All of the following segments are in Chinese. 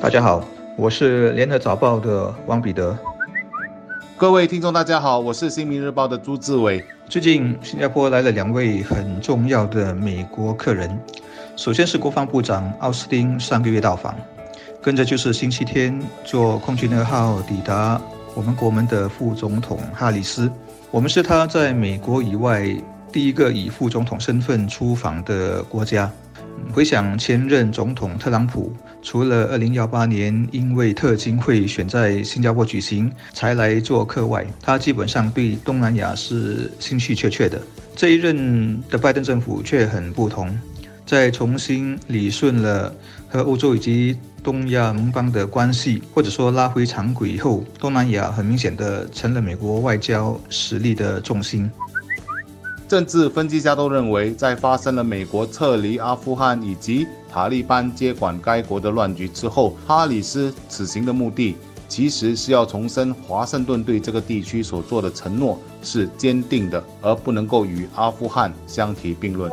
大家好，我是联合早报的汪彼得。各位听众，大家好，我是新民日报的朱志伟。最近新加坡来了两位很重要的美国客人，首先是国防部长奥斯汀上个月到访，跟着就是星期天坐空军二号抵达我们国门的副总统哈里斯。我们是他在美国以外第一个以副总统身份出访的国家。回想前任总统特朗普，除了2018年因为特金会选在新加坡举行才来做客外，他基本上对东南亚是兴趣缺缺的。这一任的拜登政府却很不同，在重新理顺了和欧洲以及东亚盟邦的关系，或者说拉回常轨以后，东南亚很明显的成了美国外交实力的重心。政治分析家都认为，在发生了美国撤离阿富汗以及塔利班接管该国的乱局之后，哈里斯此行的目的其实是要重申华盛顿对这个地区所做的承诺是坚定的，而不能够与阿富汗相提并论。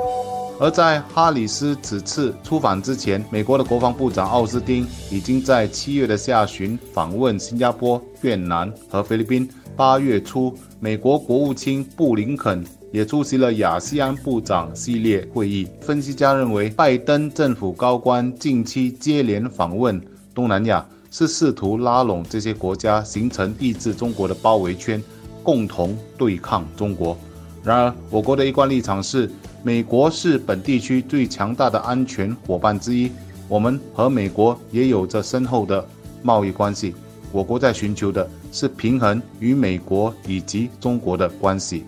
而在哈里斯此次出访之前，美国的国防部长奥斯汀已经在七月的下旬访问新加坡、越南和菲律宾。八月初，美国国务卿布林肯。也出席了亚细安部长系列会议。分析家认为，拜登政府高官近期接连访问东南亚，是试图拉拢这些国家，形成抑制中国的包围圈，共同对抗中国。然而，我国的一贯立场是，美国是本地区最强大的安全伙伴之一，我们和美国也有着深厚的贸易关系。我国在寻求的是平衡与美国以及中国的关系。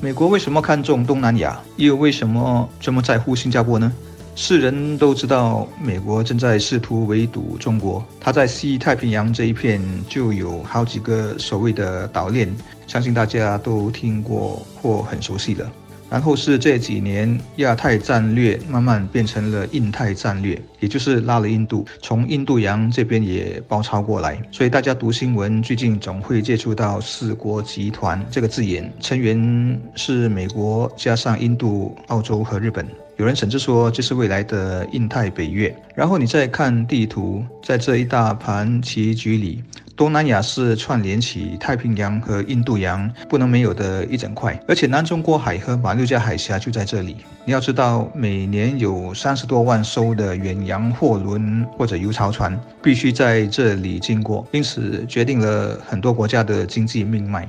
美国为什么看重东南亚，又为什么这么在乎新加坡呢？世人都知道，美国正在试图围堵中国。它在西太平洋这一片就有好几个所谓的岛链，相信大家都听过或很熟悉了。然后是这几年亚太战略慢慢变成了印太战略，也就是拉了印度，从印度洋这边也包抄过来。所以大家读新闻，最近总会接触到“四国集团”这个字眼，成员是美国加上印度、澳洲和日本。有人甚至说这是未来的印太北约。然后你再看地图，在这一大盘棋局里。东南亚是串联起太平洋和印度洋不能没有的一整块，而且南中国海和马六甲海峡就在这里。你要知道，每年有三十多万艘的远洋货轮或者油槽船必须在这里经过，因此决定了很多国家的经济命脉。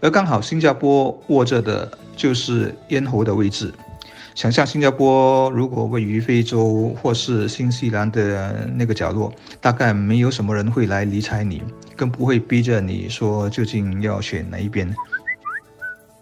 而刚好新加坡握着的就是咽喉的位置。想象新加坡如果位于非洲或是新西兰的那个角落，大概没有什么人会来理睬你，更不会逼着你说究竟要选哪一边。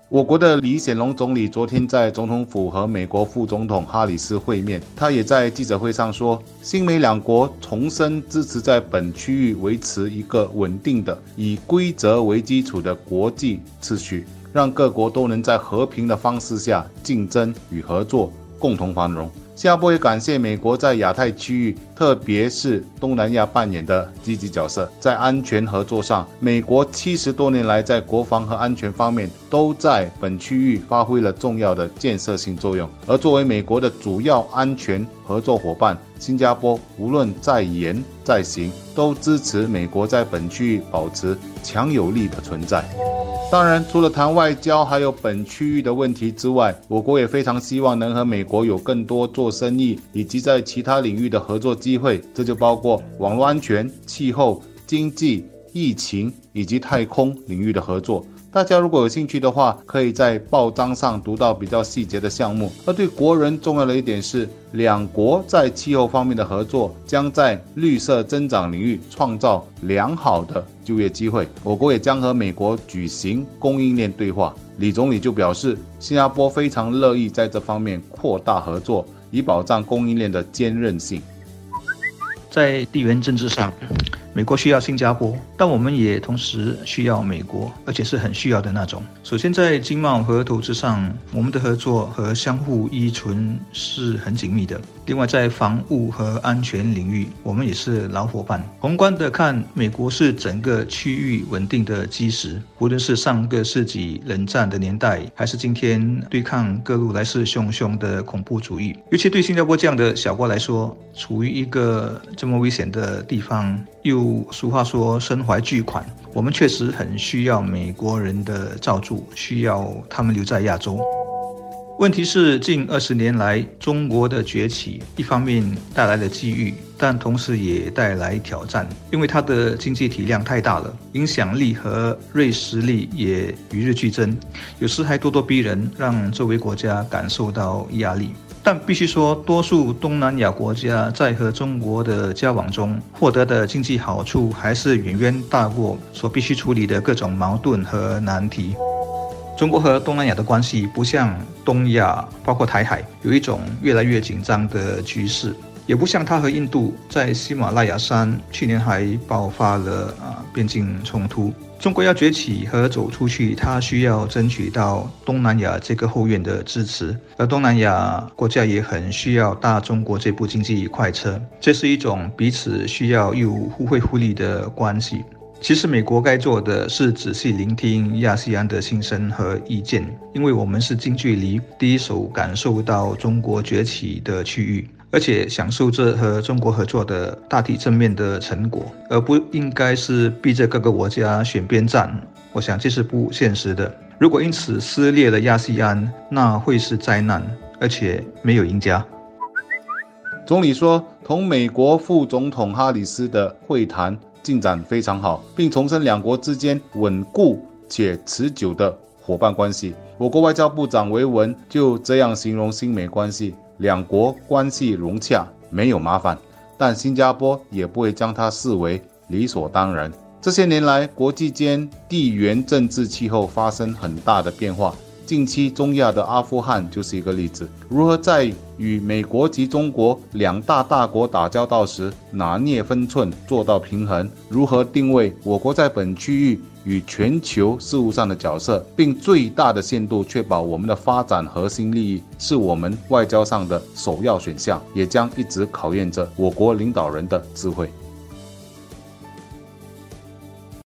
我国的李显龙总理昨天在总统府和美国副总统哈里斯会面，他也在记者会上说，新美两国重申支持在本区域维持一个稳定的、以规则为基础的国际秩序。让各国都能在和平的方式下竞争与合作，共同繁荣。新加坡也感谢美国在亚太区域，特别是东南亚扮演的积极角色。在安全合作上，美国七十多年来在国防和安全方面都在本区域发挥了重要的建设性作用。而作为美国的主要安全合作伙伴，新加坡无论在言在行，都支持美国在本区域保持强有力的存在。当然，除了谈外交，还有本区域的问题之外，我国也非常希望能和美国有更多做生意以及在其他领域的合作机会。这就包括网络安全、气候、经济、疫情以及太空领域的合作。大家如果有兴趣的话，可以在报章上读到比较细节的项目。而对国人重要的一点是，两国在气候方面的合作将在绿色增长领域创造良好的就业机会。我国也将和美国举行供应链对话。李总理就表示，新加坡非常乐意在这方面扩大合作，以保障供应链的坚韧性。在地缘政治上。美国需要新加坡，但我们也同时需要美国，而且是很需要的那种。首先，在经贸和投资上，我们的合作和相互依存是很紧密的。另外，在防务和安全领域，我们也是老伙伴。宏观的看，美国是整个区域稳定的基石。无论是上个世纪冷战的年代，还是今天对抗各路来势汹汹的恐怖主义，尤其对新加坡这样的小国来说，处于一个这么危险的地方，又俗话说身怀巨款，我们确实很需要美国人的照住，需要他们留在亚洲。问题是，近二十年来，中国的崛起一方面带来了机遇，但同时也带来挑战，因为它的经济体量太大了，影响力和锐实力也与日俱增，有时还咄咄逼人，让周围国家感受到压力。但必须说，多数东南亚国家在和中国的交往中获得的经济好处，还是远远大过所必须处理的各种矛盾和难题。中国和东南亚的关系不像东亚，包括台海，有一种越来越紧张的局势，也不像它和印度在喜马拉雅山去年还爆发了啊边境冲突。中国要崛起和走出去，它需要争取到东南亚这个后院的支持，而东南亚国家也很需要大中国这部经济快车。这是一种彼此需要又互惠互利的关系。其实，美国该做的是仔细聆听亚细安的心声和意见，因为我们是近距离、第一手感受到中国崛起的区域，而且享受着和中国合作的大体正面的成果，而不应该是逼着各个国家选边站。我想这是不现实的。如果因此撕裂了亚细安，那会是灾难，而且没有赢家。总理说，同美国副总统哈里斯的会谈。进展非常好，并重申两国之间稳固且持久的伙伴关系。我国外交部长维文就这样形容新美关系：两国关系融洽，没有麻烦，但新加坡也不会将它视为理所当然。这些年来，国际间地缘政治气候发生很大的变化。近期中亚的阿富汗就是一个例子。如何在与美国及中国两大大国打交道时拿捏分寸，做到平衡？如何定位我国在本区域与全球事务上的角色，并最大的限度确保我们的发展核心利益，是我们外交上的首要选项，也将一直考验着我国领导人的智慧。